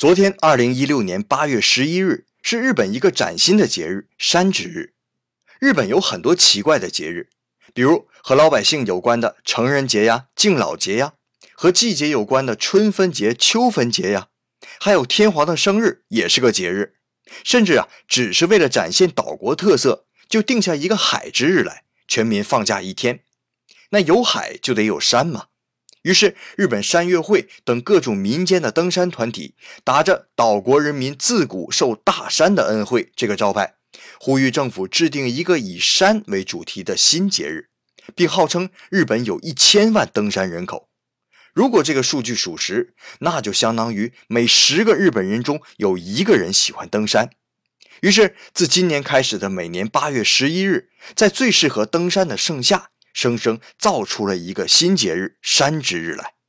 昨天，二零一六年八月十一日是日本一个崭新的节日——山之日。日本有很多奇怪的节日，比如和老百姓有关的成人节呀、敬老节呀，和季节有关的春分节、秋分节呀，还有天皇的生日也是个节日。甚至啊，只是为了展现岛国特色，就定下一个海之日来，全民放假一天。那有海就得有山嘛。于是，日本山岳会等各种民间的登山团体，打着“岛国人民自古受大山的恩惠”这个招牌，呼吁政府制定一个以山为主题的新节日，并号称日本有一千万登山人口。如果这个数据属实，那就相当于每十个日本人中有一个人喜欢登山。于是，自今年开始的每年八月十一日，在最适合登山的盛夏。生生造出了一个新节日——山之日来。